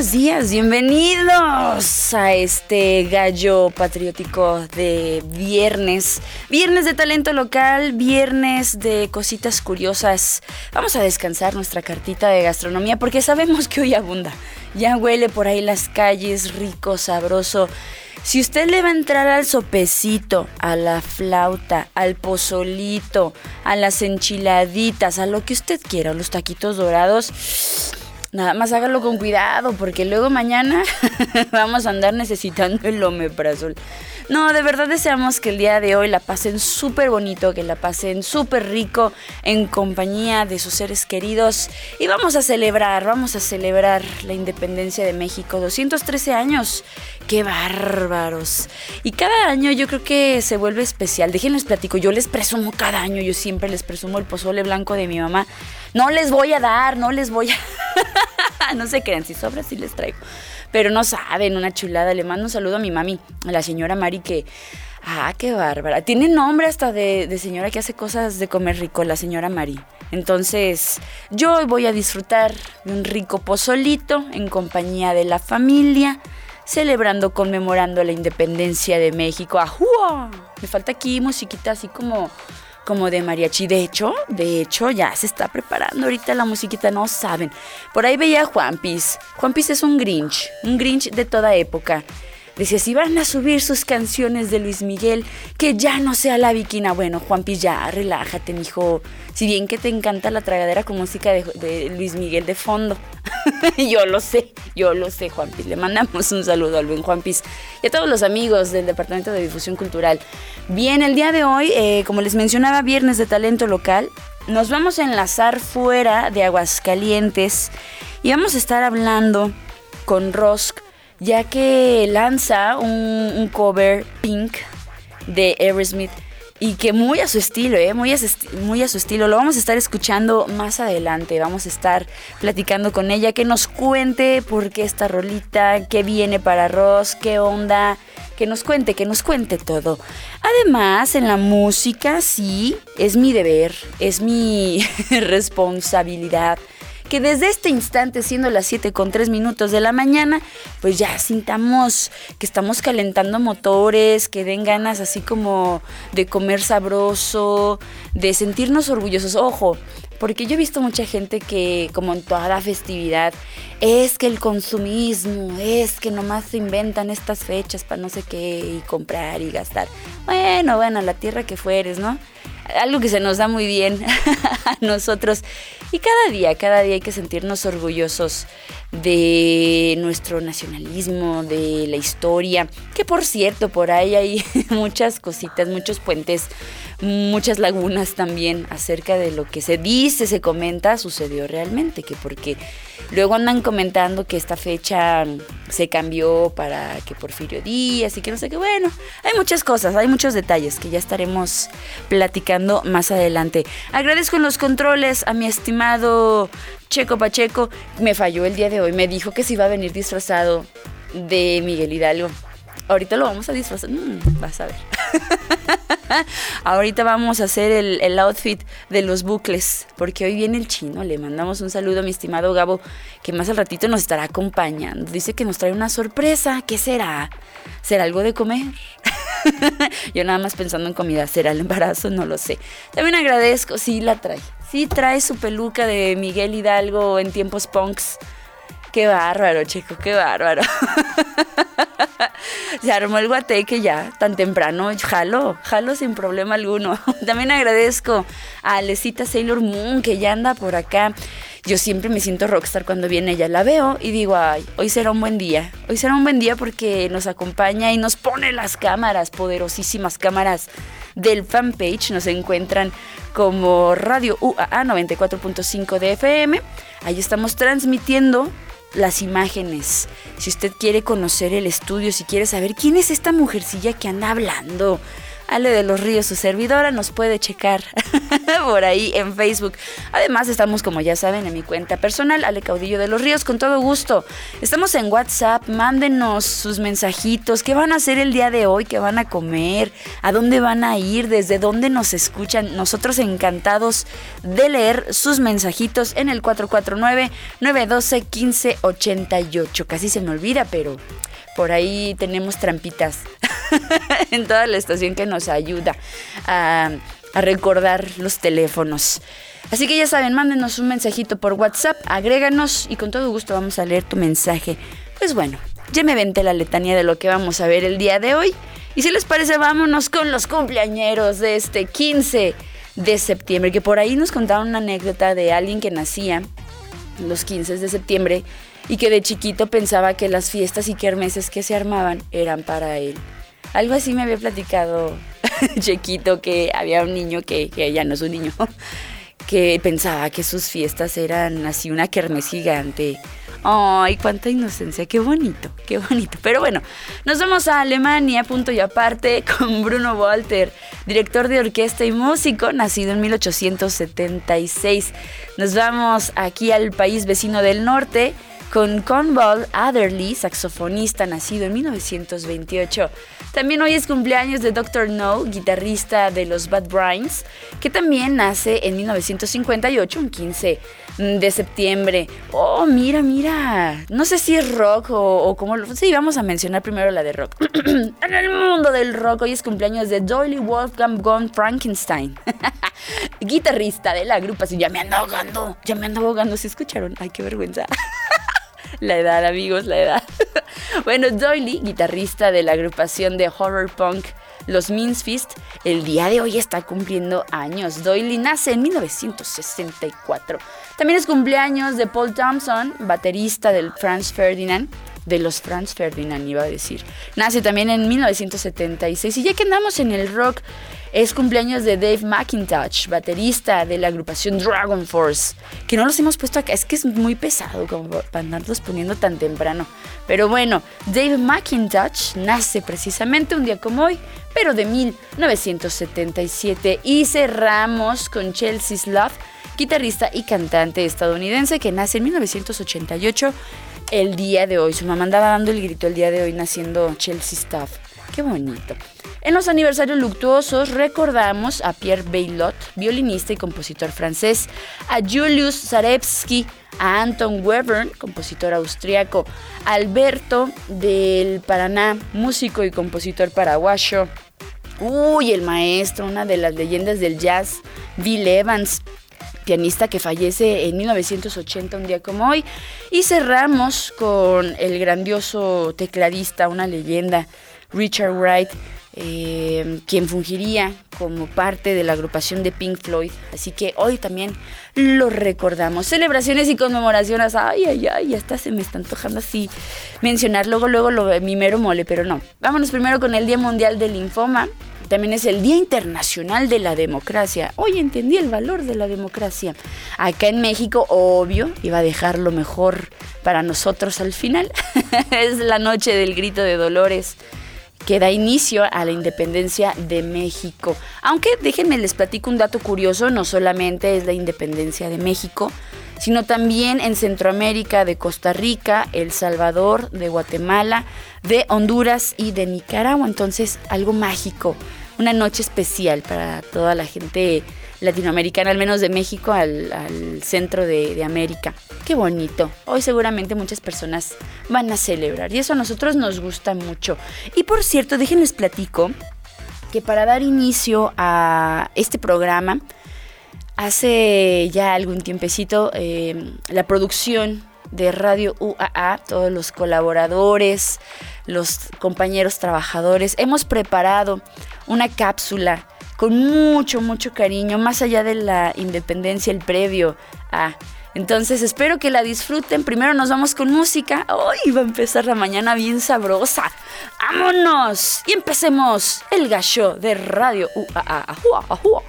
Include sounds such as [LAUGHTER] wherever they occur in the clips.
Buenos días. Bienvenidos a este gallo patriótico de viernes. Viernes de talento local, viernes de cositas curiosas. Vamos a descansar nuestra cartita de gastronomía porque sabemos que hoy abunda. Ya huele por ahí las calles, rico, sabroso. Si usted le va a entrar al sopecito, a la flauta, al pozolito, a las enchiladitas, a lo que usted quiera, los taquitos dorados, Nada más hágalo con cuidado porque luego mañana [LAUGHS] vamos a andar necesitando el omeprazol. No, de verdad deseamos que el día de hoy la pasen súper bonito, que la pasen súper rico en compañía de sus seres queridos. Y vamos a celebrar, vamos a celebrar la independencia de México. 213 años. ¡Qué bárbaros! Y cada año yo creo que se vuelve especial. Déjenles platico, yo les presumo cada año, yo siempre les presumo el pozole blanco de mi mamá. No les voy a dar, no les voy a... [LAUGHS] no se crean, si sobra sí les traigo. Pero no saben, una chulada. Le mando un saludo a mi mami, a la señora Mari, que. Ah, qué bárbara. Tiene nombre hasta de, señora que hace cosas de comer rico, la señora Mari. Entonces, yo voy a disfrutar de un rico pozolito en compañía de la familia, celebrando, conmemorando la independencia de México. ¡Ajúa! Me falta aquí musiquita así como como de mariachi. De hecho, de hecho, ya se está preparando ahorita la musiquita, no saben. Por ahí veía a Juanpis. Juanpis es un Grinch, un Grinch de toda época. Decía, si van a subir sus canciones de Luis Miguel, que ya no sea la viquina. Bueno, Juanpis, ya, relájate, mijo. Si bien que te encanta la tragadera con música de, de Luis Miguel de fondo. [LAUGHS] yo lo sé, yo lo sé, Juanpis. Le mandamos un saludo al buen Juanpis y a todos los amigos del Departamento de Difusión Cultural. Bien, el día de hoy, eh, como les mencionaba, viernes de talento local, nos vamos a enlazar fuera de Aguascalientes y vamos a estar hablando con Rosk, ya que lanza un, cover pink de Aerosmith y que muy a su estilo, ¿eh? muy, a su, muy a su estilo. Lo vamos a estar escuchando más adelante. Vamos a estar platicando con ella, que nos cuente por qué esta rolita, qué viene para Ross, qué onda, que nos cuente, que nos cuente todo. Además, en la música, sí, es mi deber, es mi [LAUGHS] responsabilidad que desde este instante, siendo las 7 con 3 minutos de la mañana, pues ya sintamos que estamos calentando motores, que den ganas así como de comer sabroso, de sentirnos orgullosos. Ojo, porque yo he visto mucha gente que, como en toda festividad, es que el consumismo, es que nomás se inventan estas fechas para no sé qué y comprar y gastar. Bueno, bueno, la tierra que fueres, ¿no? Algo que se nos da muy bien [LAUGHS] a nosotros. Y cada día, cada día hay que sentirnos orgullosos de nuestro nacionalismo, de la historia, que por cierto, por ahí hay [LAUGHS] muchas cositas, muchos puentes, muchas lagunas también acerca de lo que se dice, se comenta, sucedió realmente, que porque luego andan comentando que esta fecha se cambió para que Porfirio Díaz y que no sé qué, bueno, hay muchas cosas, hay muchos detalles que ya estaremos platicando más adelante. Agradezco en los controles a mi estimado Checo Pacheco, me falló el día de hoy, me dijo que se iba a venir disfrazado de Miguel Hidalgo. Ahorita lo vamos a disfrazar. Mm, vas a ver. [LAUGHS] Ahorita vamos a hacer el, el, outfit de los bucles, porque hoy viene el chino. Le mandamos un saludo a mi estimado Gabo, que más al ratito nos estará acompañando. Dice que nos trae una sorpresa. ¿Qué será? ¿Será algo de comer? [LAUGHS] Yo nada más pensando en comida. ¿Será el embarazo? No lo sé. También agradezco. Sí, la trae. Sí, trae su peluca de Miguel Hidalgo en tiempos punks. Qué bárbaro, chico, qué bárbaro. [LAUGHS] Se armó el guateque ya, tan temprano. Jalo, jalo sin problema alguno. [LAUGHS] También agradezco a Alecita Sailor Moon, que ya anda por acá. Yo siempre me siento rockstar cuando viene ella. La veo y digo, ay, hoy será un buen día. Hoy será un buen día porque nos acompaña y nos pone las cámaras, poderosísimas cámaras del fanpage. Nos encuentran como Radio UAA 94.5 de FM. Ahí estamos transmitiendo las imágenes. Si usted quiere conocer el estudio, si quiere saber quién es esta mujercilla que anda hablando, Ale de los Ríos, su servidora, nos puede checar [LAUGHS] por ahí en Facebook. Además, estamos, como ya saben, en mi cuenta personal, Ale Caudillo de los Ríos, con todo gusto. Estamos en WhatsApp, mándenos sus mensajitos, qué van a hacer el día de hoy, qué van a comer, a dónde van a ir, desde dónde nos escuchan. Nosotros encantados de leer sus mensajitos en el 449-912-1588. Casi se me olvida, pero por ahí tenemos trampitas [LAUGHS] en toda la estación que nos ayuda a, recordar los teléfonos. Así que ya saben, mándenos un mensajito por WhatsApp, agréganos y con todo gusto vamos a leer tu mensaje. Pues bueno, ya me venté la letanía de lo que vamos a ver el día de hoy. Y si les parece, vámonos con los cumpleañeros de este 15 de septiembre, que por ahí nos contaron una anécdota de alguien que nacía los 15 de septiembre y que de chiquito pensaba que las fiestas y kermeses que se armaban eran para él. Algo así me había platicado [LAUGHS] chiquito que había un niño que, que ya no es un niño, [LAUGHS] que pensaba que sus fiestas eran así una kermes gigante. Ay, cuánta inocencia, qué bonito, qué bonito. Pero bueno, nos vamos a Alemania, punto y aparte, con Bruno Walter, director de orquesta y músico, nacido en 1876. Nos vamos aquí al país vecino del norte, con Conball Adderley, saxofonista nacido en 1928. También hoy es cumpleaños de Dr. No, guitarrista de los Bad Brains, que también nace en 1958, un 15 de septiembre. Oh, mira, mira. No sé si es rock o, o cómo lo... Sí, vamos a mencionar primero la de rock. [CLEARS THROAT] en el mundo del rock hoy es cumpleaños de Doyle Wolfgang von Frankenstein. [LAUGHS] guitarrista de la agrupación. Ya me ando ahogando, ya me ando ahogando. ¿Se escucharon? Ay, qué vergüenza. [LAUGHS] La edad, amigos, la edad. [LAUGHS] bueno, Doily, guitarrista de la agrupación de horror punk Los Fist, el día de hoy está cumpliendo años. Doily nace en 1964. También es cumpleaños de Paul Thompson, baterista del Franz Ferdinand de los Franz Ferdinand, iba a decir. Nace también en 1976. Y ya que andamos en el rock, es cumpleaños de Dave McIntosh, baterista de la agrupación Dragon Force, que no los hemos puesto acá, es que es muy pesado como para andarlos poniendo tan temprano. Pero bueno, Dave McIntosh nace precisamente un día como hoy, pero de 1977. Y cerramos con Chelsea Love, guitarrista y cantante estadounidense que nace en 1988 el día de hoy. Su mamá andaba dando el grito el día de hoy naciendo Chelsea Stuff. Qué bonito. En los aniversarios luctuosos recordamos a Pierre Bailot, violinista y compositor francés, a Julius Zarevsky, a Anton Webern, compositor austriaco, Alberto del Paraná, músico y compositor paraguayo. Uy, el maestro, una de las leyendas del jazz, Bill Evans, pianista que fallece en 1980, un día como hoy. Y cerramos con el grandioso tecladista, una leyenda, Richard Wright, eh, quien fungiría como parte de la agrupación de Pink Floyd. Así que hoy también lo recordamos. Celebraciones y conmemoraciones. Ay, ay, ay, hasta se me está antojando así mencionar luego, luego lo mi mero mole, pero no. Vámonos primero con el Día Mundial del Linfoma. También es el Día Internacional de la Democracia. Hoy entendí el valor de la democracia. Acá en México, obvio, iba a dejar lo mejor para nosotros al final. [LAUGHS] es la noche del grito de Dolores que da inicio a la independencia de México. Aunque déjenme les platico un dato curioso, no solamente es la independencia de México, sino también en Centroamérica, de Costa Rica, El Salvador, de Guatemala, de Honduras y de Nicaragua. Entonces, algo mágico, una noche especial para toda la gente latinoamericana, al menos de México al, centro de, América. Qué bonito. Hoy seguramente muchas personas van a celebrar y eso a nosotros nos gusta mucho. Y por cierto, déjenles platico que para dar inicio a este programa, hace ya algún tiempecito, eh, la producción de Radio UAA, todos los colaboradores, los compañeros trabajadores, hemos preparado una cápsula con mucho, mucho cariño, más allá de la independencia, el previo a... Entonces espero que la disfruten. Primero nos vamos con música. Hoy va a empezar la mañana bien sabrosa. ¡Vámonos! Y empecemos el gallo de Radio UAA. ¡Ajua, ajua!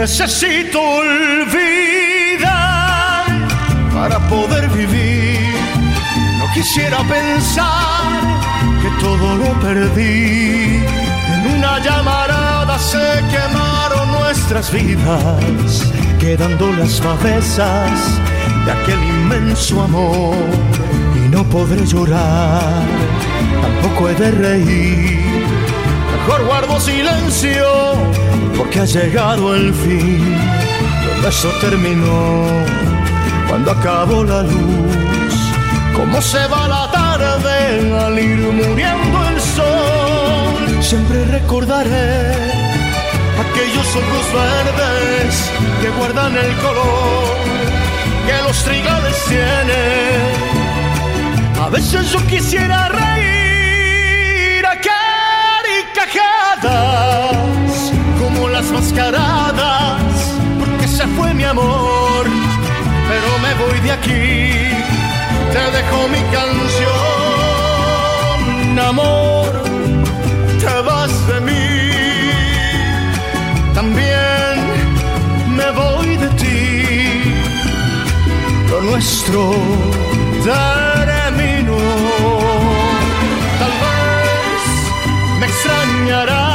Necesito olvidar para poder vivir. No quisiera pensar que todo lo perdí. En una llamarada se quemaron nuestras vidas, quedando las cabezas de aquel inmenso amor. Y no podré llorar, tampoco he de reír. Mejor guardo silencio porque ha llegado el fin. Todo eso terminó cuando acabó la luz. Como se va la tarde al ir muriendo el sol. Siempre recordaré aquellos ojos verdes que guardan el color que los trigales tienen. A veces yo quisiera reír a carcajadas como las mascaradas, porque se fue mi amor, pero me voy de aquí, te dejo mi canción, amor, te vas de mí, también me voy de ti, lo nuestro terminó, tal vez me extrañarás,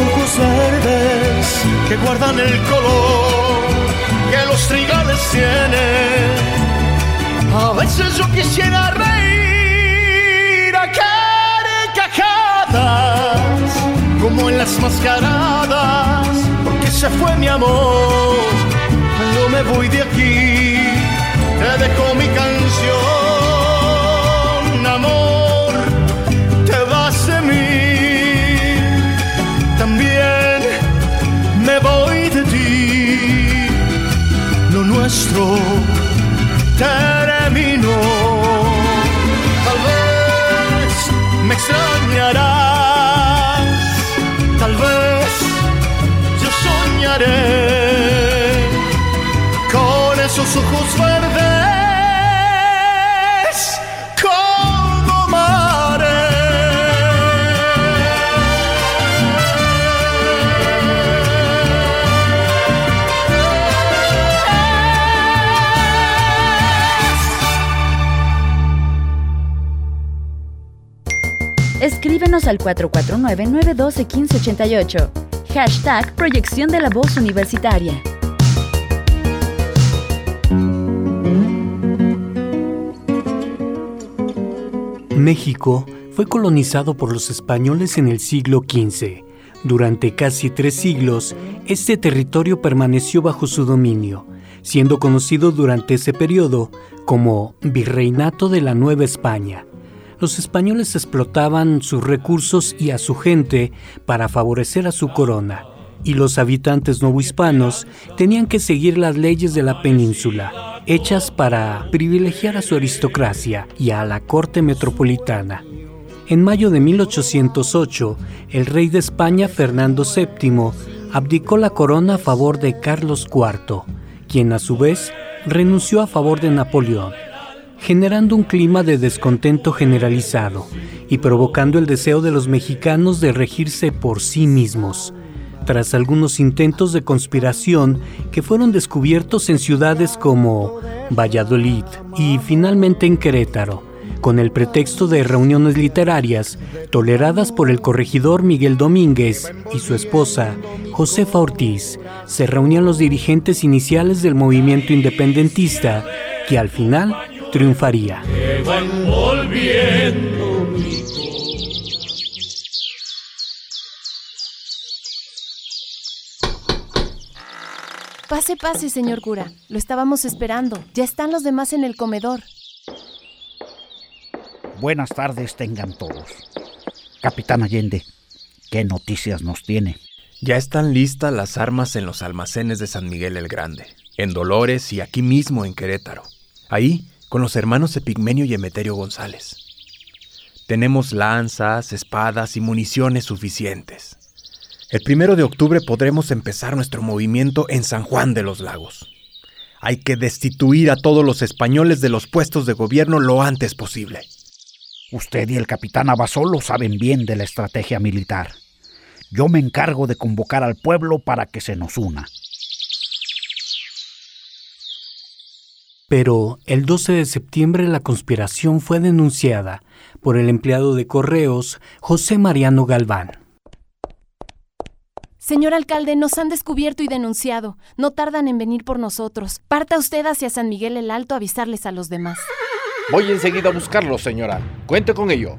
ojos verdes que guardan el color que los trigales tienen. A veces yo quisiera reír a carcajadas, como en las mascaradas, porque se fue mi amor. Cuando me voy de aquí, te dejo mi canción, nuestro terminó. Tal vez me extrañarás, tal vez yo soñaré Al 449-912-1588. Hashtag Proyección de la Voz Universitaria. México fue colonizado por los españoles en el siglo XV. Durante casi tres siglos, este territorio permaneció bajo su dominio, siendo conocido durante ese periodo como Virreinato de la Nueva España. Los españoles explotaban sus recursos y a su gente para favorecer a su corona, y los habitantes novohispanos tenían que seguir las leyes de la península, hechas para privilegiar a su aristocracia y a la corte metropolitana. En mayo de 1808, el rey de España, Fernando VII, abdicó la corona a favor de Carlos IV, quien a su vez renunció a favor de Napoleón, generando un clima de descontento generalizado y provocando el deseo de los mexicanos de regirse por sí mismos. Tras algunos intentos de conspiración que fueron descubiertos en ciudades como Valladolid y finalmente en Querétaro, con el pretexto de reuniones literarias toleradas por el corregidor Miguel Domínguez y su esposa, Josefa Ortiz, se reunían los dirigentes iniciales del movimiento independentista, que al final triunfaría. Pase, pase, señor cura. Lo estábamos esperando. Ya están los demás en el comedor. Buenas tardes tengan todos. Capitán Allende, ¿qué noticias nos tiene? Ya están listas las armas en los almacenes de San Miguel el Grande, en Dolores y aquí mismo en Querétaro. Ahí con los hermanos Epigmenio y Emeterio González. Tenemos lanzas, espadas y municiones suficientes. El primero de octubre podremos empezar nuestro movimiento en San Juan de los Lagos. Hay que destituir a todos los españoles de los puestos de gobierno lo antes posible. Usted y el capitán Abasolo saben bien de la estrategia militar. Yo me encargo de convocar al pueblo para que se nos una. Pero el 12 de septiembre la conspiración fue denunciada por el empleado de correos José Mariano Galván. Señor alcalde, nos han descubierto y denunciado. No tardan en venir por nosotros. Parta usted hacia San Miguel el Alto a avisarles a los demás. Voy enseguida a buscarlos, señora. Cuente con ello.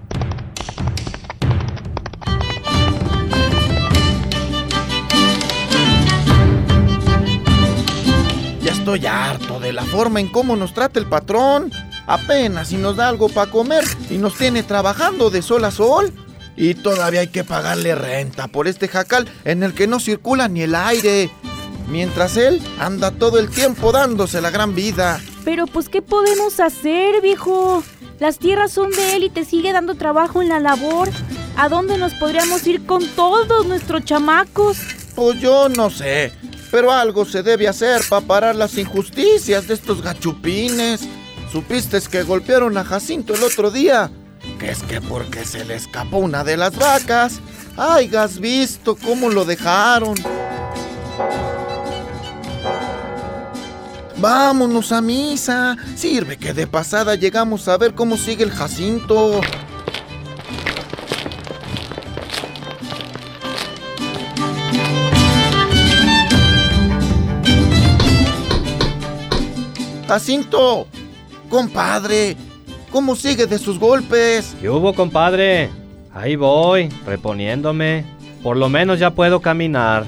Estoy harto de la forma en cómo nos trata el patrón. Apenas si nos da algo para comer y nos tiene trabajando de sol a sol. Y todavía hay que pagarle renta por este jacal en el que no circula ni el aire. Mientras él anda todo el tiempo dándose la gran vida. Pero pues, ¿qué podemos hacer, viejo? Las tierras son de él y te sigue dando trabajo en la labor. ¿A dónde nos podríamos ir con todos nuestros chamacos? Pues yo no sé, pero algo se debe hacer para parar las injusticias de estos gachupines. ¿Supiste que golpearon a Jacinto el otro día? Que es que porque se le escapó una de las vacas. Ay, has visto cómo lo dejaron. Vámonos a misa. Sirve que de pasada llegamos a ver cómo sigue el Jacinto. Jacinto, compadre, ¿cómo sigue de sus golpes? ¿Qué hubo, compadre? Ahí voy, reponiéndome. Por lo menos ya puedo caminar.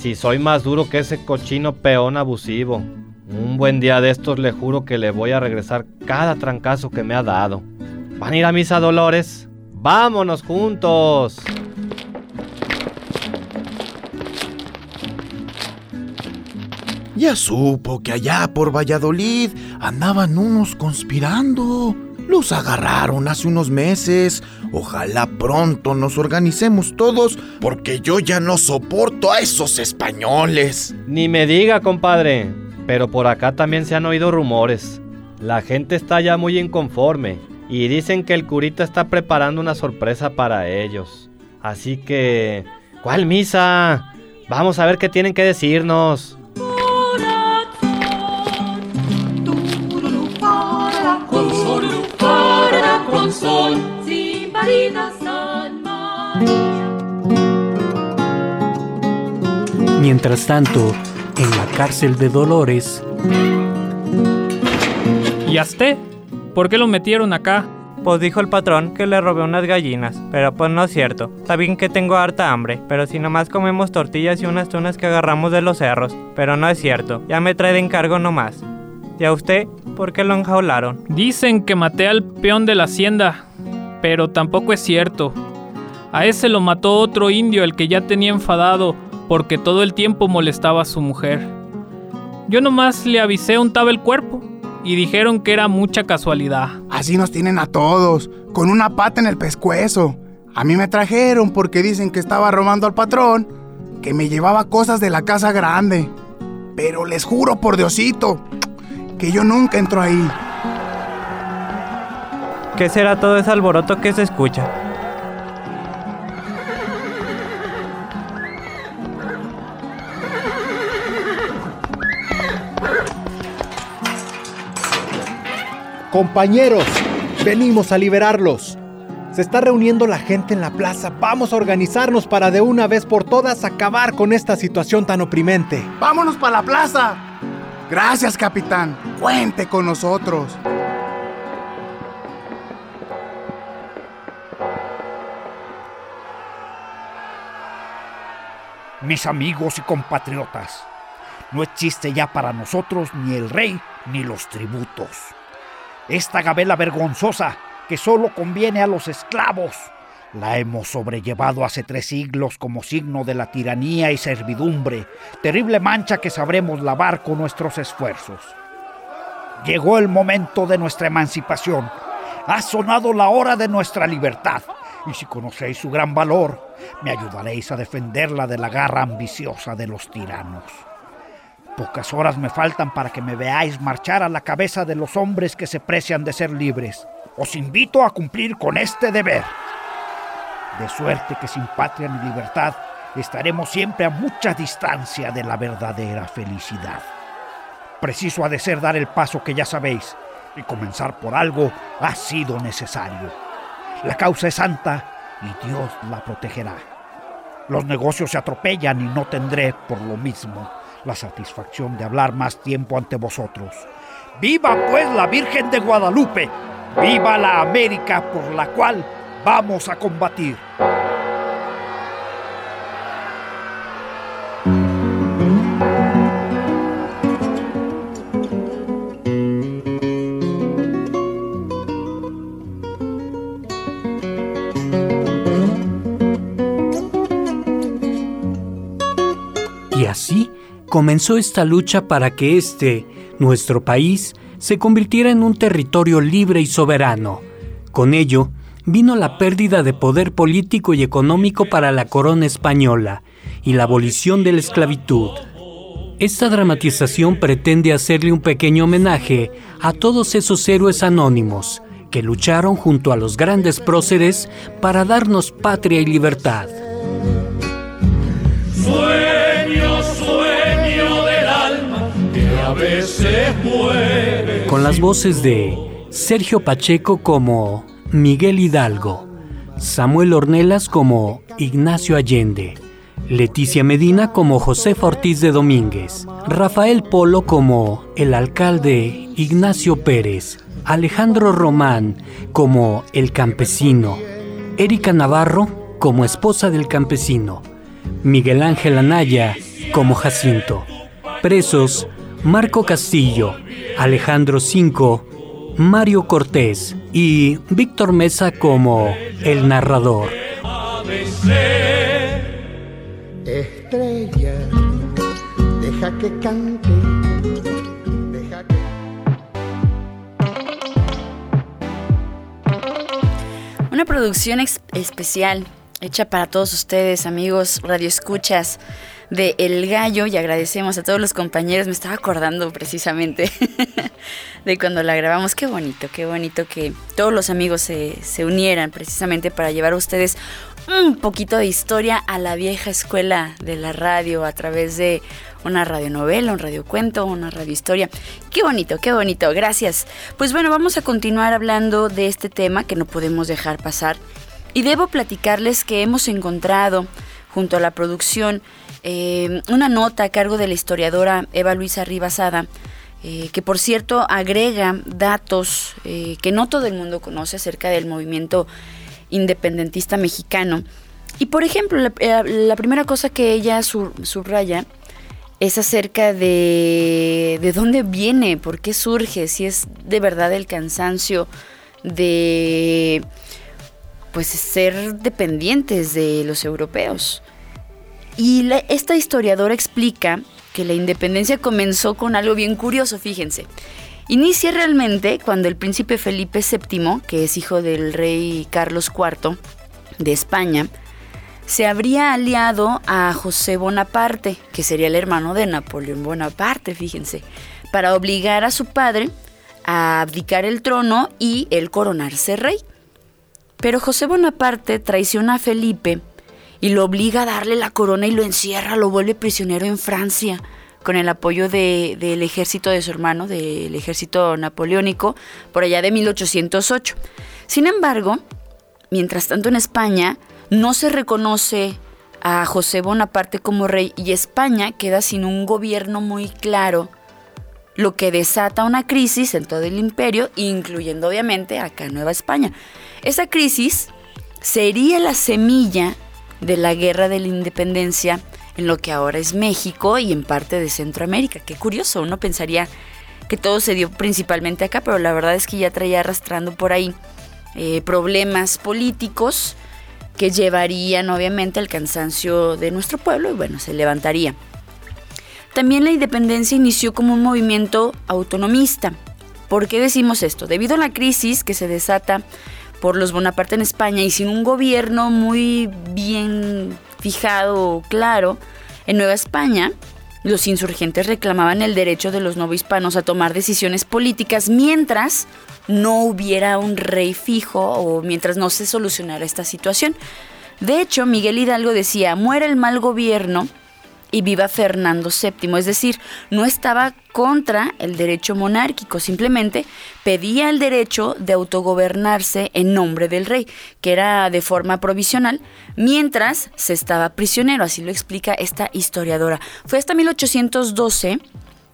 Si soy más duro que ese cochino peón abusivo. Un buen día de estos le juro que le voy a regresar cada trancazo que me ha dado. ¿Van a ir a misa, Dolores? ¡Vámonos juntos! Ya supo que allá por Valladolid andaban unos conspirando. Los agarraron hace unos meses. Ojalá pronto nos organicemos todos porque yo ya no soporto a esos españoles. Ni me diga, compadre. Pero por acá también se han oído rumores. La gente está ya muy inconforme y dicen que el curita está preparando una sorpresa para ellos. Así que... ¿Cuál misa? Vamos a ver qué tienen que decirnos. Mientras tanto, en la cárcel de Dolores. ¿Y a usted? ¿Por qué lo metieron acá? Pues dijo el patrón que le robé unas gallinas, pero pues no es cierto. Está bien que tengo harta hambre, pero si nomás comemos tortillas y unas tunas que agarramos de los cerros. Pero no es cierto, ya me trae de encargo nomás. ¿Y a usted? ¿Por qué lo enjaularon? Dicen que maté al peón de la hacienda, pero tampoco es cierto. A ese lo mató otro indio, el que ya tenía enfadado, porque todo el tiempo molestaba a su mujer. Yo nomás le avisé untaba el cuerpo y dijeron que era mucha casualidad. Así nos tienen a todos, con una pata en el pescuezo. A mí me trajeron porque dicen que estaba robando al patrón, que me llevaba cosas de la casa grande. Pero les juro por Diosito que yo nunca entro ahí. ¿Qué será todo ese alboroto que se escucha? Compañeros, venimos a liberarlos. Se está reuniendo la gente en la plaza. Vamos a organizarnos para de una vez por todas acabar con esta situación tan oprimente. ¡Vámonos para la plaza! Gracias, capitán. Cuente con nosotros. Mis amigos y compatriotas, no existe ya para nosotros ni el rey ni los tributos. Esta gabela vergonzosa que solo conviene a los esclavos, la hemos sobrellevado hace tres siglos como signo de la tiranía y servidumbre, terrible mancha que sabremos lavar con nuestros esfuerzos. Llegó el momento de nuestra emancipación. Ha sonado la hora de nuestra libertad. Y si conocéis su gran valor, me ayudaréis a defenderla de la garra ambiciosa de los tiranos. Pocas horas me faltan para que me veáis marchar a la cabeza de los hombres que se precian de ser libres. Os invito a cumplir con este deber. De suerte que sin patria ni libertad estaremos siempre a mucha distancia de la verdadera felicidad. Preciso ha de ser dar el paso que ya sabéis, y comenzar por algo ha sido necesario. La causa es santa y Dios la protegerá. Los negocios se atropellan y no tendré, por lo mismo, la satisfacción de hablar más tiempo ante vosotros. ¡Viva pues la Virgen de Guadalupe! ¡Viva la América por la cual vamos a combatir! Comenzó esta lucha para que este, nuestro país, se convirtiera en un territorio libre y soberano. Con ello, vino la pérdida de poder político y económico para la corona española y la abolición de la esclavitud. Esta dramatización pretende hacerle un pequeño homenaje a todos esos héroes anónimos que lucharon junto a los grandes próceres para darnos patria y libertad. Con las voces de Sergio Pacheco como Miguel Hidalgo, Samuel Ornelas como Ignacio Allende, Leticia Medina como Josefa Ortiz de Domínguez, Rafael Polo como el alcalde Ignacio Pérez, Alejandro Román como el campesino, Erika Navarro como esposa del campesino, Miguel Ángel Anaya como Jacinto. Presos, Marco Castillo, Alejandro Cinco, Mario Cortés y Víctor Mesa como el narrador. Estrella, deja que cante. Deja que... Una producción especial hecha para todos ustedes, amigos radioescuchas de El Gallo, y agradecemos a todos los compañeros. Me estaba acordando precisamente [LAUGHS] de cuando la grabamos. Qué bonito, qué bonito que todos los amigos se, se unieran precisamente para llevar a ustedes un poquito de historia a la vieja escuela de la radio a través de una radionovela, un radiocuento, una radiohistoria. Qué bonito, qué bonito, gracias. Pues bueno, vamos a continuar hablando de este tema que no podemos dejar pasar. Y debo platicarles que hemos encontrado, junto a la producción, eh, una nota a cargo de la historiadora Eva Luisa Ribasada, eh, que por cierto agrega datos eh, que no todo el mundo conoce acerca del movimiento independentista mexicano. Y por ejemplo, la, primera cosa que ella subraya es acerca de, de dónde viene, por qué surge, si es de verdad el cansancio de pues ser dependientes de los europeos. Y esta historiadora explica que la independencia comenzó con algo bien curioso, fíjense. Inicia realmente cuando el príncipe Felipe VII, que es hijo del rey Carlos IV de España, se habría aliado a José Bonaparte, que sería el hermano de Napoleón Bonaparte, fíjense, para obligar a su padre a abdicar el trono y él coronarse rey. Pero José Bonaparte traiciona a Felipe y lo obliga a darle la corona y lo encierra, lo vuelve prisionero en Francia, con el apoyo de- del ejército de su hermano, del ejército napoleónico, por allá de 1808. Sin embargo, mientras tanto en España no se reconoce a José Bonaparte como rey y España queda sin un gobierno muy claro, lo que desata una crisis en todo el imperio, incluyendo obviamente acá Nueva España. Esa crisis sería la semilla de la guerra de la independencia en lo que ahora es México y en parte de Centroamérica. Qué curioso, uno pensaría que todo se dio principalmente acá, pero la verdad es que ya traía arrastrando por ahí eh, problemas políticos que llevarían obviamente al cansancio de nuestro pueblo y bueno, se levantaría. También la independencia inició como un movimiento autonomista ¿Por qué decimos esto? Debido a la crisis que se desata por los Bonaparte en España y sin un gobierno muy bien fijado claro, en Nueva España, los insurgentes reclamaban el derecho de los novohispanos a tomar decisiones políticas mientras no hubiera un rey fijo o mientras no se solucionara esta situación. De hecho, Miguel Hidalgo decía, muere el mal gobierno y viva Fernando VII, es decir, no estaba contra el derecho monárquico, simplemente pedía el derecho de autogobernarse en nombre del rey, que era de forma provisional, mientras se estaba prisionero, así lo explica esta historiadora. Fue hasta 1812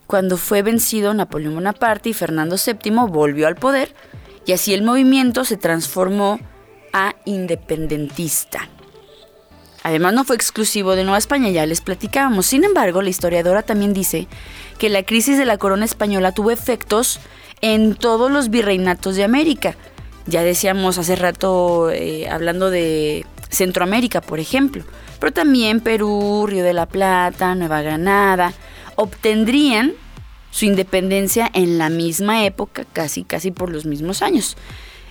cuando fue vencido Napoleón Bonaparte y Fernando VII volvió al poder, y así el movimiento se transformó a independentista. Además no fue exclusivo de Nueva España, ya les platicábamos. Sin embargo, la historiadora también dice que la crisis de la corona española tuvo efectos en todos los virreinatos de América. Ya decíamos hace rato eh, hablando de Centroamérica, por ejemplo, pero también Perú, Río de la Plata, Nueva Granada, obtendrían su independencia en la misma época, casi casi por los mismos años.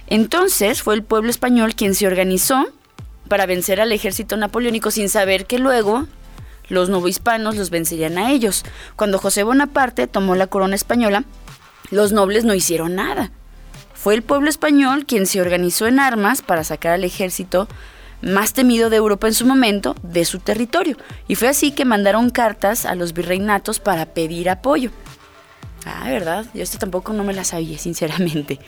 Entonces fue el pueblo español quien se organizó para vencer al ejército napoleónico sin saber que luego los novohispanos los vencerían a ellos. Cuando José Bonaparte tomó la corona española, los nobles no hicieron nada. Fue el pueblo español quien se organizó en armas para sacar al ejército más temido de Europa en su momento de su territorio. Y fue así que mandaron cartas a los virreinatos para pedir apoyo. Ah, ¿verdad? Yo esto tampoco no me la sabía, sinceramente.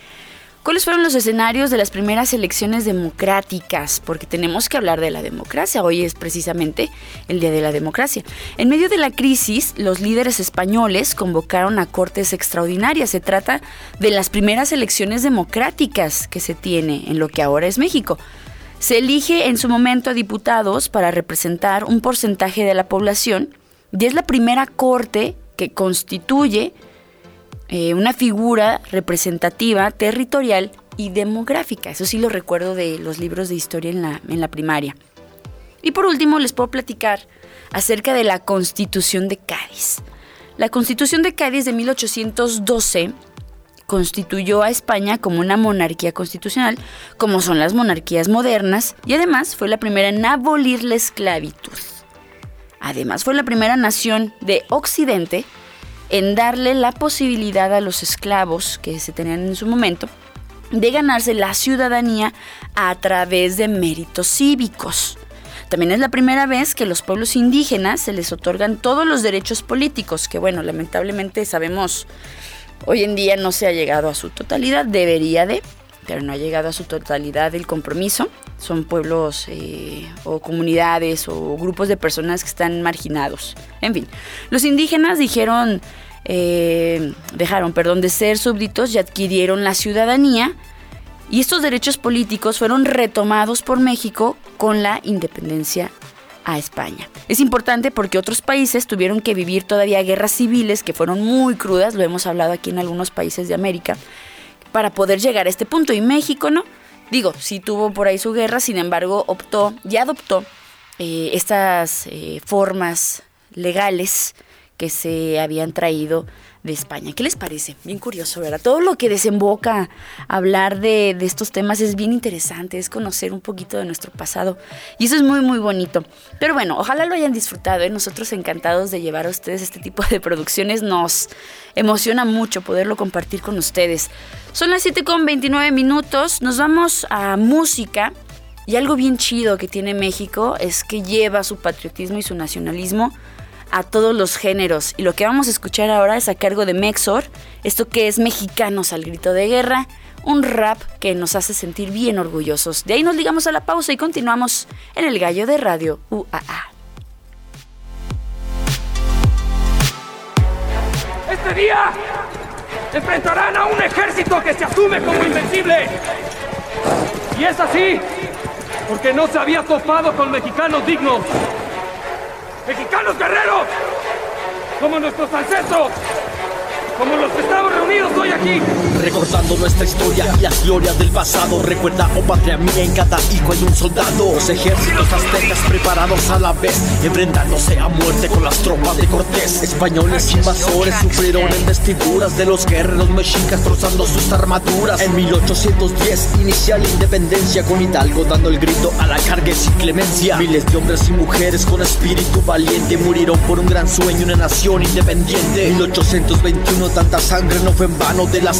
¿Cuáles fueron los escenarios de las primeras elecciones democráticas? Porque tenemos que hablar de la democracia. Hoy es precisamente el Día de la Democracia. En medio de la crisis, los líderes españoles convocaron a cortes extraordinarias. Se trata de las primeras elecciones democráticas que se tiene en lo que ahora es México. Se elige en su momento a diputados para representar un porcentaje de la población y es la primera corte que constituye eh, una figura representativa, territorial y demográfica. Eso sí lo recuerdo de los libros de historia en la, en la primaria. Y por último les puedo platicar acerca de la Constitución de Cádiz. La Constitución de Cádiz de 1812 constituyó a España como una monarquía constitucional, como son las monarquías modernas, y además fue la primera en abolir la esclavitud. Además fue la primera nación de Occidente en darle la posibilidad a los esclavos que se tenían en su momento de ganarse la ciudadanía a través de méritos cívicos. También es la primera vez que los pueblos indígenas se les otorgan todos los derechos políticos, que bueno, lamentablemente sabemos hoy en día no se ha llegado a su totalidad, debería de, pero no ha llegado a su totalidad el compromiso. Son pueblos eh, o comunidades o grupos de personas que están marginados. En fin, los indígenas dijeron, eh, dejaron, perdón, de ser súbditos y adquirieron la ciudadanía. Y estos derechos políticos fueron retomados por México con la independencia a España. Es importante porque otros países tuvieron que vivir todavía guerras civiles que fueron muy crudas, lo hemos hablado aquí en algunos países de América, para poder llegar a este punto. Y México, ¿no? Digo, sí tuvo por ahí su guerra, sin embargo, optó y adoptó eh, estas eh, formas legales que se habían traído de España. ¿Qué les parece? Bien curioso, ¿verdad? Todo lo que desemboca hablar de, estos temas es bien interesante, es conocer un poquito de nuestro pasado. Y eso es muy, muy bonito. Pero bueno, ojalá lo hayan disfrutado. ¿eh? Nosotros encantados de llevar a ustedes este tipo de producciones. Nos emociona mucho poderlo compartir con ustedes. Son las 7 con 29 minutos. Nos vamos a música. Y algo bien chido que tiene México es que lleva su patriotismo y su nacionalismo a todos los géneros. Y lo que vamos a escuchar ahora es a cargo de Mexor, esto que es Mexicanos al Grito de Guerra, un rap que nos hace sentir bien orgullosos. De ahí nos ligamos a la pausa y continuamos en el gallo de radio UAA. Este día enfrentarán a un ejército que se asume como invencible. Y es así porque no se había topado con mexicanos dignos mexicanos guerreros, como nuestros ancestros, como los que estamos reunidos hoy aquí. Recordando nuestra historia y las glorias del pasado. Recuerda, oh patria mía, en cada hijo hay un soldado. Los ejércitos aztecas preparados a la vez, enfrentándose a muerte con las tropas de Cortés. Españoles invasores sufrieron en vestiduras de los guerreros mexicas, trozando sus armaduras. En 1810 inicia la independencia con Hidalgo dando el grito a la carga sin clemencia. Miles de hombres y mujeres con espíritu valiente murieron por un gran sueño, una nación independiente. 1821 tanta sangre no fue en vano, de la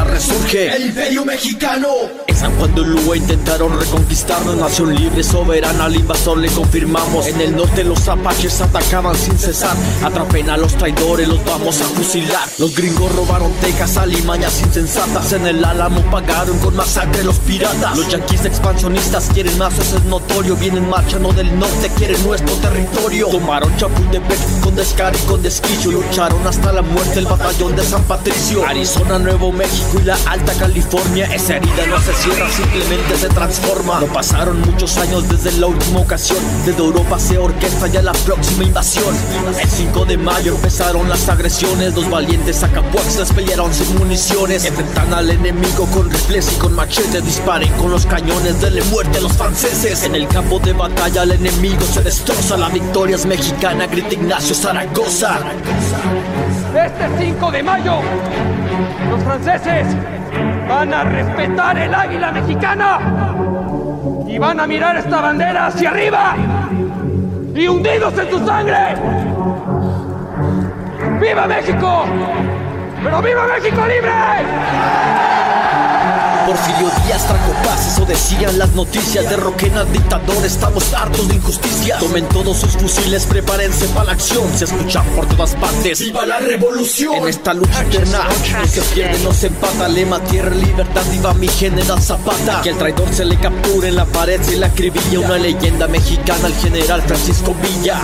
resurge el imperio mexicano. En San Juan de Ulúa intentaron reconquistarnos, nación libre, soberana, al invasor le confirmamos. En el norte los apaches atacaban sin cesar, atrapen a los traidores, los vamos a fusilar. Los gringos robaron Texas, alimañas insensatas, en el Álamo pagaron con masacre los piratas. Los yanquis expansionistas quieren más, eso es notorio, vienen marchando del norte, quieren nuestro territorio. Tomaron Chapultepec con descaro y con desquicio, lucharon hasta la muerte el batallón de San Patricio. Arizona, Nuevo México y la Alta California, esa herida no se cierra, simplemente se transforma. No pasaron muchos años desde la última ocasión, desde Europa se orquesta ya la próxima invasión. El 5 de mayo empezaron las agresiones, los valientes acapuaxlas pelearon sin municiones. Enfrentan al enemigo con rifles y con machetes, disparen con los cañones, denle muerte a los franceses. En el campo de batalla el enemigo se destroza, la victoria es mexicana, grita Ignacio Zaragoza. Este 5 de mayo, los franceses van a respetar el águila mexicana y van a mirar esta bandera hacia arriba y hundidos en tu sangre. ¡Viva México! ¡Pero viva México libre! Porfirio Díaz trajo paz, eso decían las noticias. Derroquen al dictador, estamos hartos de injusticia. Tomen todos sus fusiles, prepárense para la acción. Se escucha por todas partes. ¡Viva la revolución! En esta lucha eterna No se pierde, no se empata. Lema, tierra, libertad, viva mi general Zapata. Que el traidor se le capture en la pared Se le acribilla. Una leyenda mexicana Al general Francisco Villa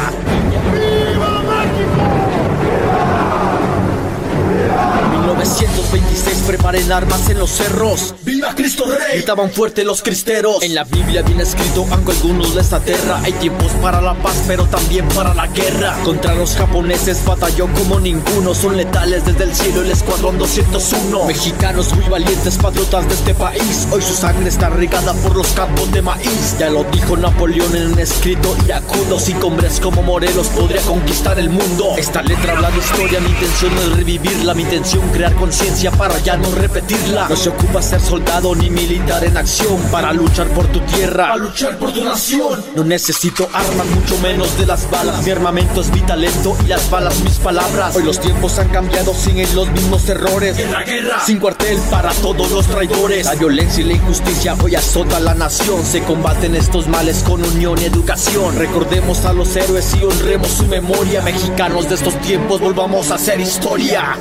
1926 preparen armas en los cerros. ¡Viva Cristo Rey! Gritaban fuerte los cristeros. En la Biblia viene escrito, aunque algunos les aterra. Hay tiempos para la paz, pero también para la guerra. Contra los japoneses batalló como ninguno. Son letales desde el cielo el escuadrón 201. Mexicanos muy valientes, patriotas de este país. Hoy su sangre está regada por los campos de maíz. Ya lo dijo Napoleón en un escrito iracundo. Sin hombres como Morelos podría conquistar el mundo. Esta letra habla de historia, mi intención no es revivirla, mi intención crear conciencia para ya no repetirla. No se ocupa ser soldado ni militar en acción para luchar por tu tierra, para luchar por tu nación. No necesito armas, mucho menos de las balas. Mi armamento es mi talento y las balas mis palabras. Hoy los tiempos han cambiado sin los mismos errores. Guerra, guerra. Sin cuartel para todos los traidores. La violencia y la injusticia hoy azota la nación. Se combaten estos males con unión y educación. Recordemos a los héroes y honremos su memoria. Mexicanos de estos tiempos, volvamos a hacer historia.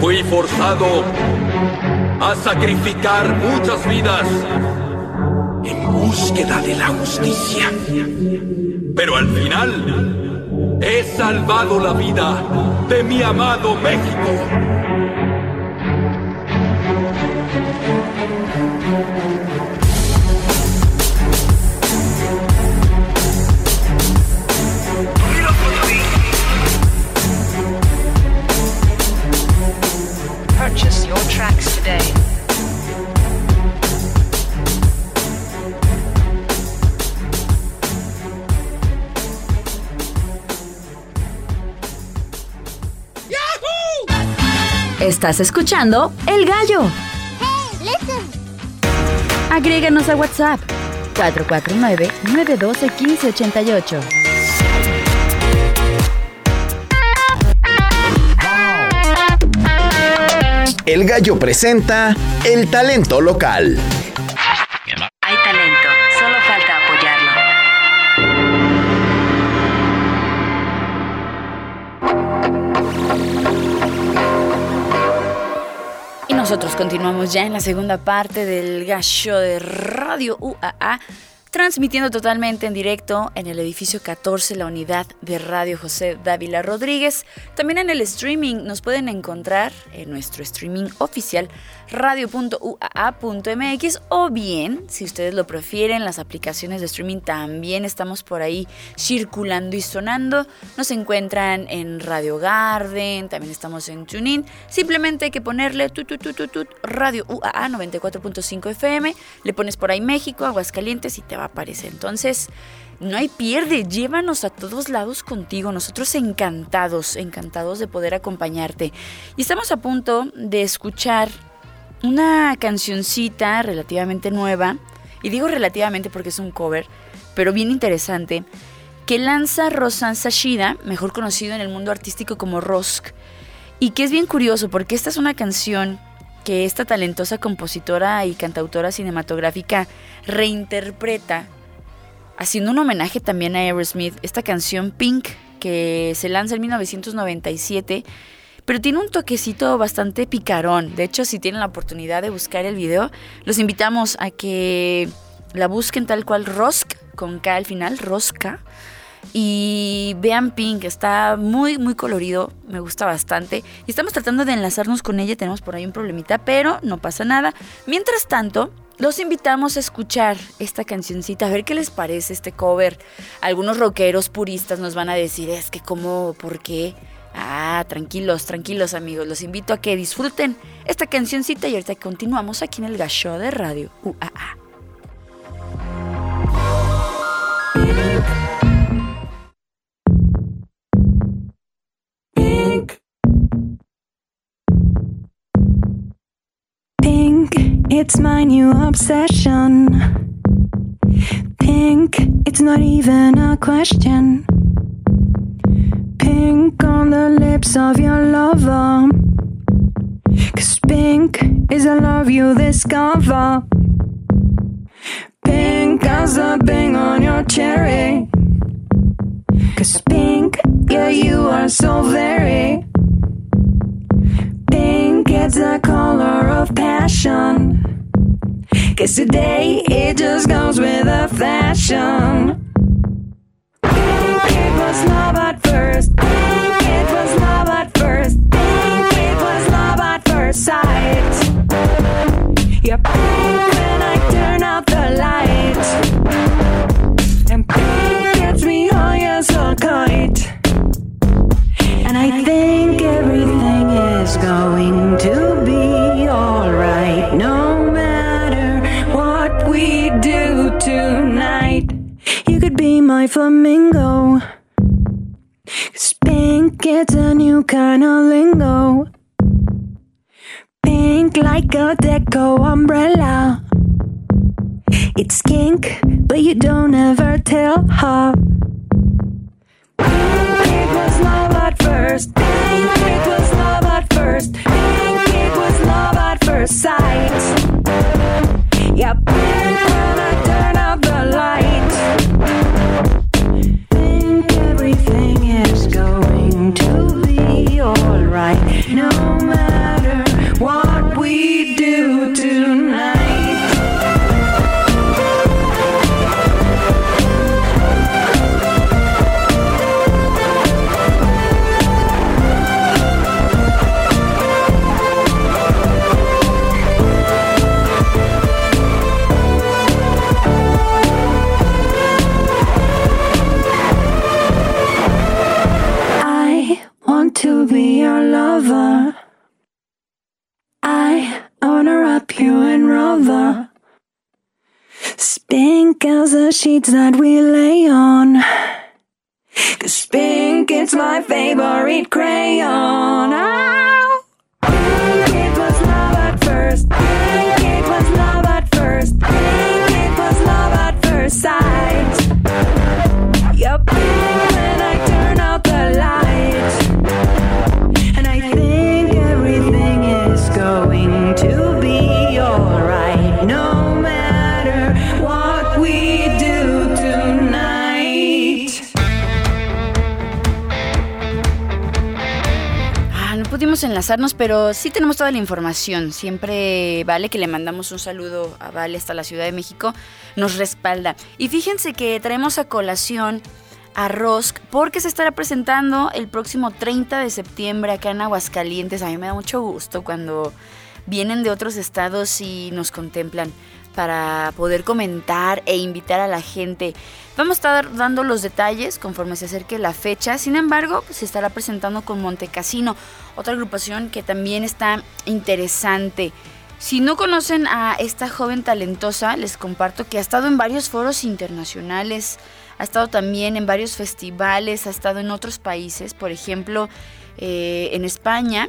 Fui forzado a sacrificar muchas vidas en búsqueda de la justicia. Pero al final he salvado la vida de mi amado México. Estás escuchando El Gallo. Agréganos a WhatsApp 449-912-1588. El Gallo presenta El Talento Local. Hay talento, solo falta apoyarlo. Y nosotros continuamos ya en la segunda parte del gallo de Radio UAA transmitiendo totalmente en directo en el edificio 14, la unidad de Radio José Dávila Rodríguez. También en el streaming nos pueden encontrar en nuestro streaming oficial radio.uaa.mx o bien, si ustedes lo prefieren, las aplicaciones de streaming también estamos por ahí circulando y sonando. Nos encuentran en Radio Garden, también estamos en TuneIn. Simplemente hay que ponerle tu, tu, tu, tu, tu, Radio UAA 94.5 FM, le pones por ahí México, Aguascalientes y te va a aparecer. Entonces, no hay pierde, llévanos a todos lados contigo. Nosotros encantados, encantados de poder acompañarte. Y estamos a punto de escuchar una cancioncita relativamente nueva, y digo relativamente porque es un cover, pero bien interesante, que lanza Rosan Sashida, mejor conocido en el mundo artístico como Rosk, y que es bien curioso porque esta es una canción que esta talentosa compositora y cantautora cinematográfica reinterpreta, haciendo un homenaje también a Aerosmith, esta canción Pink, que se lanza en 1997 pero tiene un toquecito bastante picarón. De hecho, si tienen la oportunidad de buscar el video, los invitamos a que la busquen tal cual Rosk, con K al final, Rosca. Y vean Pink, está muy, muy colorido, me gusta bastante. Y estamos tratando de enlazarnos con ella, tenemos por ahí un problemita, pero no pasa nada. Mientras tanto, los invitamos a escuchar esta cancioncita, a ver qué les parece este cover. Algunos rockeros puristas nos van a decir, es que cómo, por qué. Ah, tranquilos, tranquilos amigos, los invito a que disfruten esta cancioncita y ahorita continuamos aquí en el Gasho de Radio UAA. Pink. It's my new obsession. Pink, it's not even a question. Pink on the lips of your lover. Cause pink is a love you discover. Pink as a bang on your cherry. Cause pink, yeah, you are so very. Pink, it's the color of passion. Cause today it just goes with the fashion. Pink, it was love at first. My flamingo. Cause pink, it's a new kind of lingo. Pink like a deco umbrella. It's kink, but you don't ever tell her. Pink, it was love at first. Pink, it was love at first. Pink, it was love at first sight. Yeah, that we lay on. Cause pink, it's my favorite crayon. Pero sí tenemos toda la información. Siempre Vale, que le mandamos un saludo a Vale hasta la Ciudad de México, nos respalda. Y fíjense que traemos a colación a Rosk porque se estará presentando el próximo 30 de septiembre acá en Aguascalientes. A mí me da mucho gusto cuando vienen de otros estados y nos contemplan para poder comentar e invitar a la gente. Vamos a estar dando los detalles conforme se acerque la fecha. Sin embargo, se estará presentando con Montecasino, otra agrupación que también está interesante. Si no conocen a esta joven talentosa, les comparto que ha estado en varios foros internacionales, ha estado también en varios festivales, ha estado en otros países, por ejemplo, eh, en España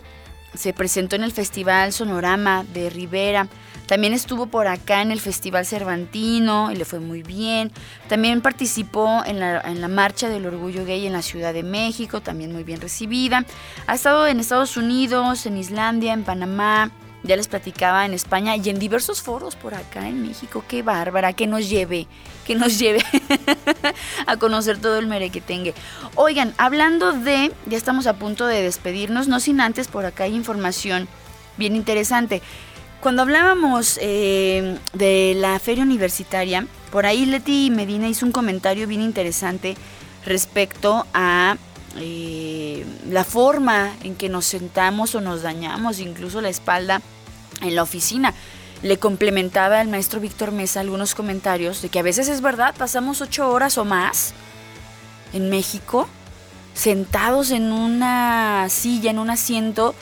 se presentó en el Festival Sonorama de Rivera. También estuvo por acá en el Festival Cervantino y le fue muy bien. También participó en la, en la, Marcha del Orgullo Gay en la Ciudad de México, también muy bien recibida. Ha estado en Estados Unidos, en Islandia, en Panamá, ya les platicaba en España y en diversos foros por acá en México. Qué bárbara, que nos lleve, que nos [LAUGHS] lleve a conocer todo el merequetengue. Oigan, hablando de, ya estamos a punto de despedirnos, no sin antes, por acá hay información bien interesante. Cuando hablábamos eh, de la feria universitaria, por ahí Leti Medina hizo un comentario bien interesante respecto a eh, la forma en que nos sentamos o nos dañamos, incluso la espalda en la oficina. Le complementaba al maestro Víctor Mesa algunos comentarios de que a veces es verdad, pasamos ocho horas o más en México sentados en una silla, en un asiento,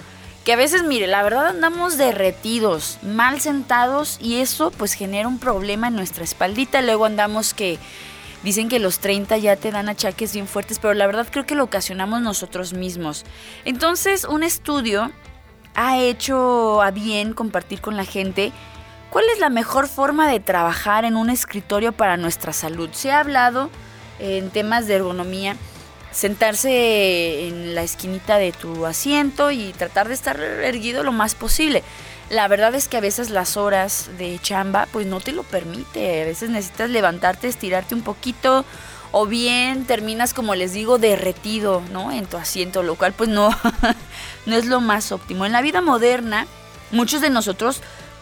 que a veces, mire, la verdad andamos derretidos, mal sentados y eso pues genera un problema en nuestra espaldita. Luego andamos que dicen que los 30 ya te dan achaques bien fuertes, pero la verdad creo que lo ocasionamos nosotros mismos. Entonces, un estudio ha hecho a bien compartir con la gente cuál es la mejor forma de trabajar en un escritorio para nuestra salud. Se ha hablado en temas de ergonomía sentarse en la esquinita de tu asiento y tratar de estar erguido lo más posible. La verdad es que a veces las horas de chamba pues no te lo permite. A veces necesitas levantarte, estirarte un poquito o bien terminas como les digo derretido, ¿no? En tu asiento, lo cual pues no [LAUGHS] no es lo más óptimo. En la vida moderna, muchos de nosotros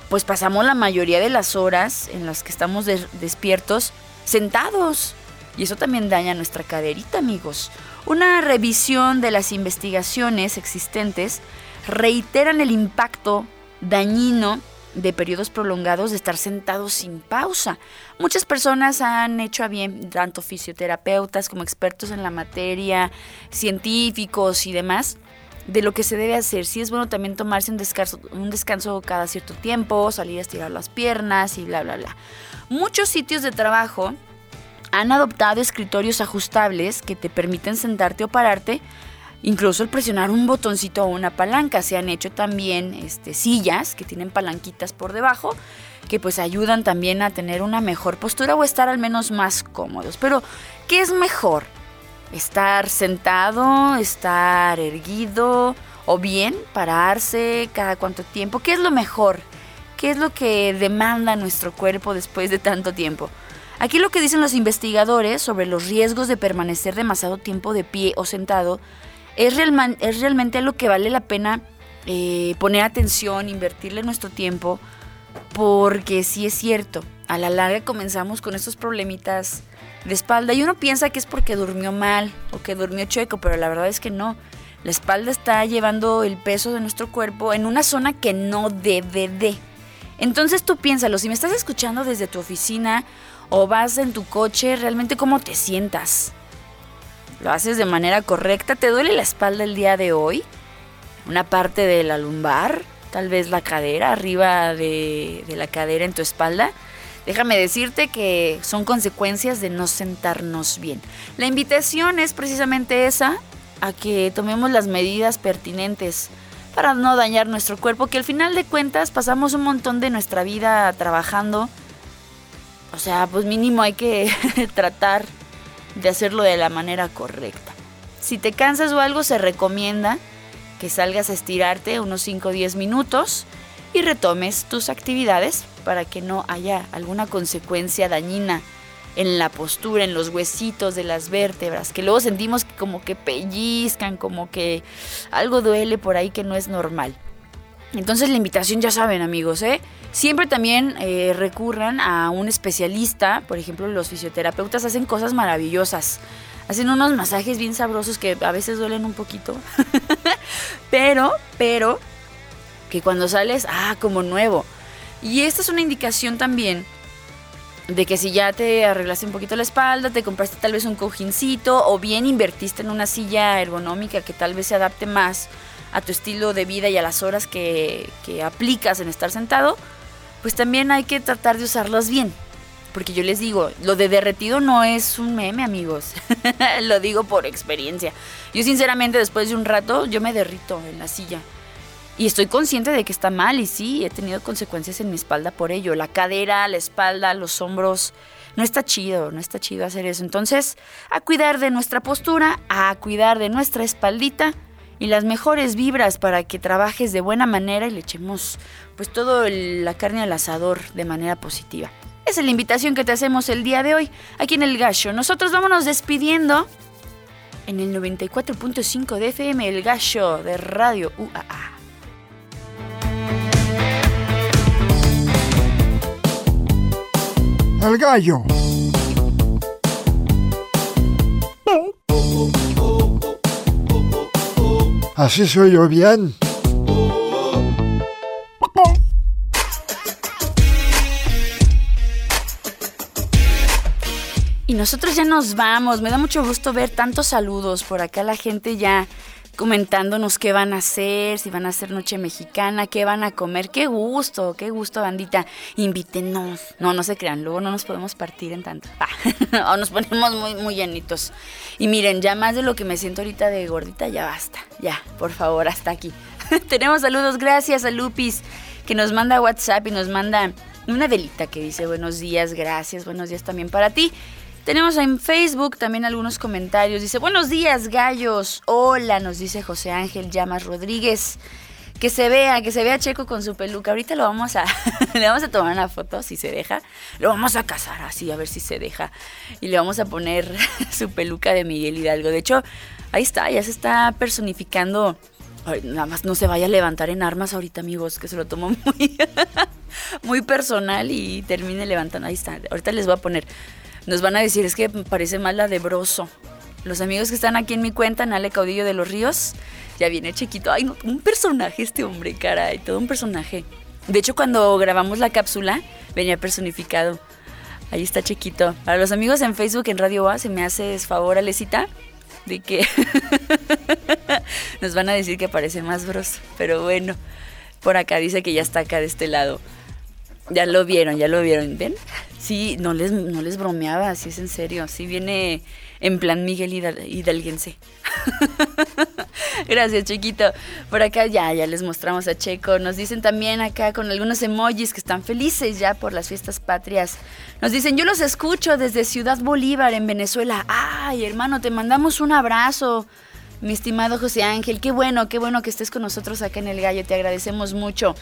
pues pasamos la mayoría de las horas en las que estamos despiertos sentados. Y eso también daña nuestra caderita, amigos. Una revisión de las investigaciones existentes reiteran el impacto dañino de periodos prolongados de estar sentados sin pausa. Muchas personas han hecho a bien, tanto fisioterapeutas como expertos en la materia, científicos y demás, de lo que se debe hacer. Sí es bueno también tomarse un descanso, un descanso cada cierto tiempo, salir a estirar las piernas y bla, bla, bla. Muchos sitios de trabajo han adoptado escritorios ajustables que te permiten sentarte o pararte, incluso el presionar un botoncito o una palanca. Se han hecho también este, sillas que tienen palanquitas por debajo que pues ayudan también a tener una mejor postura o estar al menos más cómodos. Pero, ¿qué es mejor? ¿Estar sentado? ¿Estar erguido? ¿O bien pararse cada cuánto tiempo? ¿Qué es lo mejor? ¿Qué es lo que demanda nuestro cuerpo después de tanto tiempo? Aquí lo que dicen los investigadores sobre los riesgos de permanecer demasiado tiempo de pie o sentado es, es realmente algo que vale la pena eh, poner atención, invertirle nuestro tiempo, porque sí es cierto, a la larga comenzamos con estos problemitas de espalda y uno piensa que es porque durmió mal o que durmió chueco, pero la verdad es que no. La espalda está llevando el peso de nuestro cuerpo en una zona que no debe de. Entonces tú piénsalo, si me estás escuchando desde tu oficina o vas en tu coche, realmente cómo te sientas. ¿Lo haces de manera correcta? ¿Te duele la espalda el día de hoy? ¿Una parte de la lumbar? Tal vez la cadera, arriba de, de la cadera en tu espalda. Déjame decirte que son consecuencias de no sentarnos bien. La invitación es precisamente esa, a que tomemos las medidas pertinentes para no dañar nuestro cuerpo, que al final de cuentas pasamos un montón de nuestra vida trabajando. O sea, pues mínimo hay que [LAUGHS] tratar de hacerlo de la manera correcta. Si te cansas o algo, se recomienda que salgas a estirarte unos 5 o 10 minutos y retomes tus actividades para que no haya alguna consecuencia dañina en la postura, en los huesitos de las vértebras, que luego sentimos como que pellizcan, como que algo duele por ahí que no es normal. Entonces la invitación ya saben amigos, ¿eh? Siempre también eh, recurran a un especialista, por ejemplo los fisioterapeutas hacen cosas maravillosas, hacen unos masajes bien sabrosos que a veces duelen un poquito, [LAUGHS] pero, pero, que cuando sales, ah, como nuevo. Y esta es una indicación también de que si ya te arreglaste un poquito la espalda, te compraste tal vez un cojincito o bien invertiste en una silla ergonómica que tal vez se adapte más a tu estilo de vida y a las horas que, que aplicas en estar sentado, pues también hay que tratar de usarlas bien. Porque yo les digo, lo de derretido no es un meme, amigos. [LAUGHS] lo digo por experiencia. Yo sinceramente después de un rato yo me derrito en la silla. Y estoy consciente de que está mal y sí, he tenido consecuencias en mi espalda por ello. La cadera, la espalda, los hombros. No está chido, no está chido hacer eso. Entonces, a cuidar de nuestra postura, a cuidar de nuestra espaldita y las mejores vibras para que trabajes de buena manera y le echemos pues todo la carne al asador de manera positiva. Esa es la invitación que te hacemos el día de hoy aquí en El Gallo. Nosotros vámonos despidiendo en el 94.5 de FM El Gallo de Radio UAA. El gallo. Así soy yo bien. Y nosotros ya nos vamos. Me da mucho gusto ver tantos saludos por acá. La gente ya comentándonos qué van a hacer, si van a hacer noche mexicana, qué van a comer. Qué gusto, qué gusto, bandita. Invítenos. No, no se crean, luego no nos podemos partir en tanto. [LAUGHS] o nos ponemos muy, muy llenitos. Y miren, ya más de lo que me siento ahorita de gordita, ya basta. Ya, por favor, hasta aquí. [LAUGHS] Tenemos saludos, gracias a Lupis, que nos manda WhatsApp y nos manda una velita que dice buenos días, gracias, buenos días también para ti. Tenemos en Facebook también algunos comentarios. Dice, buenos días, gallos. Hola, nos dice José Ángel Llamas Rodríguez. Que se vea, que se vea Checo con su peluca. Ahorita lo vamos a, [LAUGHS] le vamos a tomar una foto, si se deja. Lo vamos a casar así, a ver si se deja. Y le vamos a poner [LAUGHS] su peluca de Miguel Hidalgo. De hecho, ahí está, ya se está personificando. Nada más no se vaya a levantar en armas ahorita, amigos, que se lo tomo [LAUGHS] muy, muy personal y termine levantando. Ahí está, ahorita les voy a poner nos van a decir, es que parece más la de Broso. Los amigos que están aquí en mi cuenta, Nale Caudillo de los Ríos, ya viene chiquito. Ay, no, un personaje este hombre, caray, todo un personaje. De hecho, cuando grabamos la cápsula, venía personificado. Ahí está chiquito. Para los amigos en Facebook, en Radio A, se me hace favor, Alecita, de que [LAUGHS] nos van a decir que parece más broso. Pero bueno, por acá dice que ya está acá de este lado. Ya lo vieron, ya lo vieron. ¿Ven? Sí, no les, no les bromeaba, así es en serio. Sí viene en plan Miguel Hidalguense. [LAUGHS] Gracias, chiquito. Por acá ya, ya les mostramos a Checo. Nos dicen también acá con algunos emojis que están felices ya por las fiestas patrias. Nos dicen, yo los escucho desde Ciudad Bolívar, en Venezuela. Ay, hermano, te mandamos un abrazo. Mi estimado José Ángel, qué bueno, qué bueno que estés con nosotros acá en El Gallo, te agradecemos mucho.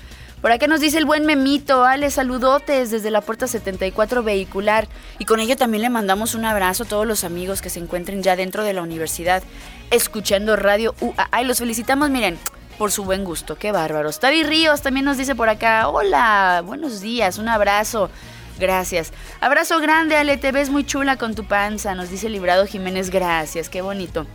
Por acá nos dice el buen Memito, Ale, saludotes desde la puerta 74 vehicular. Y con ello también le mandamos un abrazo a todos los amigos que se encuentren ya dentro de la universidad escuchando radio UAA. Y los felicitamos, miren, por su buen gusto, qué bárbaros. Tavi Ríos también nos dice por acá, hola, buenos días, un abrazo. Gracias. Abrazo grande, Ale, te ves muy chula con tu panza, nos dice Librado Jiménez, gracias, qué bonito.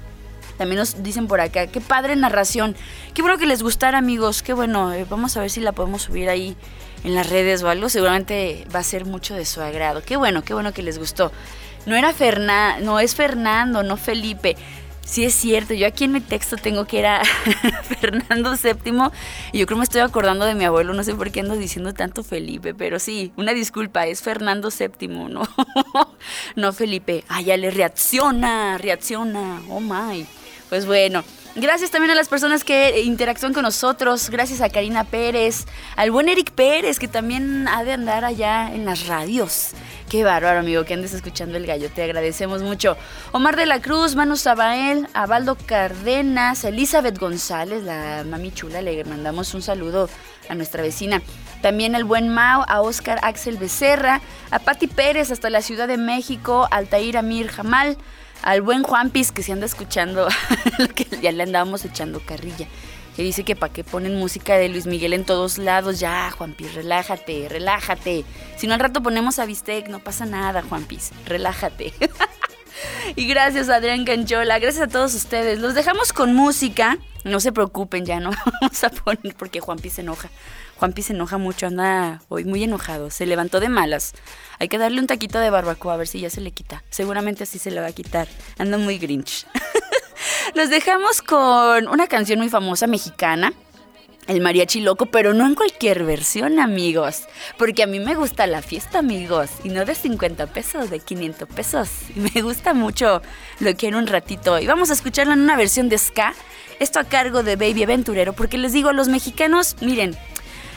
También nos dicen por acá, qué padre narración. Qué bueno que les gustara, amigos. Qué bueno. Eh, vamos a ver si la podemos subir ahí en las redes o algo. Seguramente va a ser mucho de su agrado. Qué bueno, qué bueno que les gustó. No era Fernando, no es Fernando, no Felipe. Sí es cierto, yo aquí en mi texto tengo que era [LAUGHS] Fernando VII y yo creo que me estoy acordando de mi abuelo, no sé por qué ando diciendo tanto Felipe, pero sí, una disculpa, es Fernando VII, ¿no? [LAUGHS] no Felipe. Ah, ya le reacciona, reacciona, oh my. Pues bueno, Gracias también a las personas que interactúan con nosotros. Gracias a Karina Pérez, al buen Eric Pérez, que también ha de andar allá en las radios. Qué bárbaro, amigo, que andes escuchando el gallo. Te agradecemos mucho. Omar de la Cruz, Manu Sabael, Abaldo Cardenas, Elizabeth González, la mami chula, le mandamos un saludo a nuestra vecina. También al buen Mao, a Oscar Axel Becerra, a Patti Pérez hasta la Ciudad de México, Altair Amir Jamal, al buen Juanpis que se anda escuchando, [LAUGHS] que ya le andábamos echando carrilla. Que dice que para qué ponen música de Luis Miguel en todos lados. Ya, Juanpis, relájate, relájate. Si no al rato ponemos a Bistec, no pasa nada, Juanpis. Relájate. [LAUGHS] y gracias Adrián Canchola, gracias a todos ustedes. Los dejamos con música. No se preocupen, ya no [LAUGHS] vamos a poner porque Juanpis se enoja. Juanpi se enoja mucho, anda hoy muy enojado, se levantó de malas. Hay que darle un taquito de barbacoa a ver si ya se le quita. Seguramente así se le va a quitar. Anda muy grinch. [LAUGHS] Los dejamos con una canción muy famosa mexicana. El mariachi loco, pero no en cualquier versión, amigos. Porque a mí me gusta la fiesta, amigos. Y no de 50 pesos, de 500 pesos. Me gusta mucho. Lo quiero un ratito. Y vamos a escucharlo en una versión de ska. Esto a cargo de Baby Aventurero. Porque les digo a los mexicanos, miren,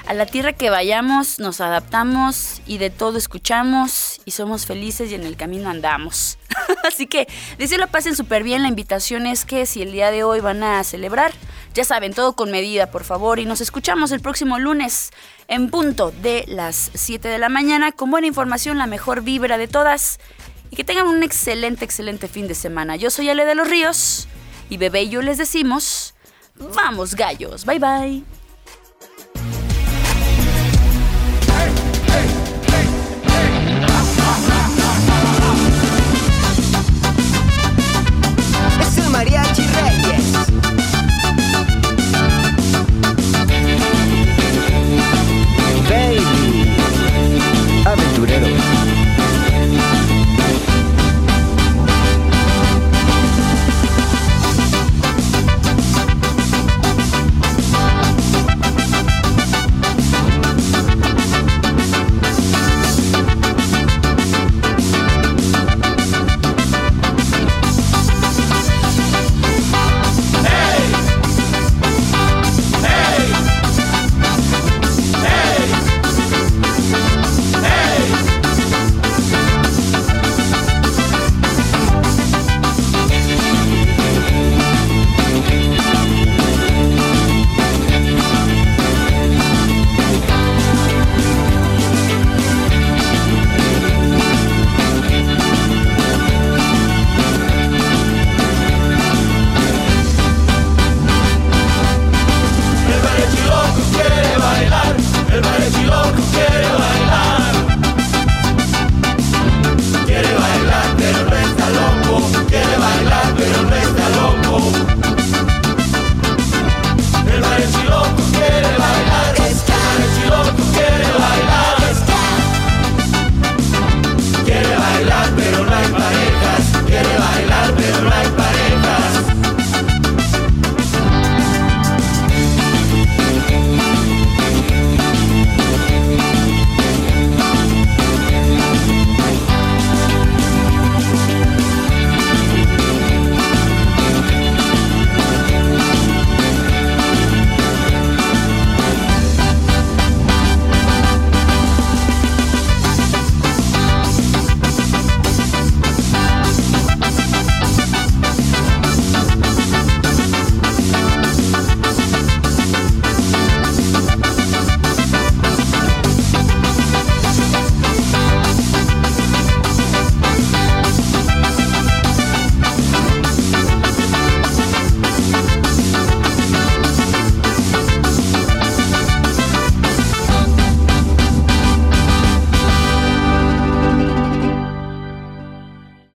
a la tierra que vayamos nos adaptamos y de todo escuchamos y somos felices y en el camino andamos. [LAUGHS] Así que deseo la pasen súper bien. La invitación es que si el día de hoy van a celebrar, ya saben, todo con medida, por favor. Y nos escuchamos el próximo lunes en punto de las 7 de la mañana con buena información, la mejor vibra de todas. Y que tengan un excelente, excelente fin de semana. Yo soy Ale de los Ríos y bebé y yo les decimos, vamos gallos, bye bye. Mariachi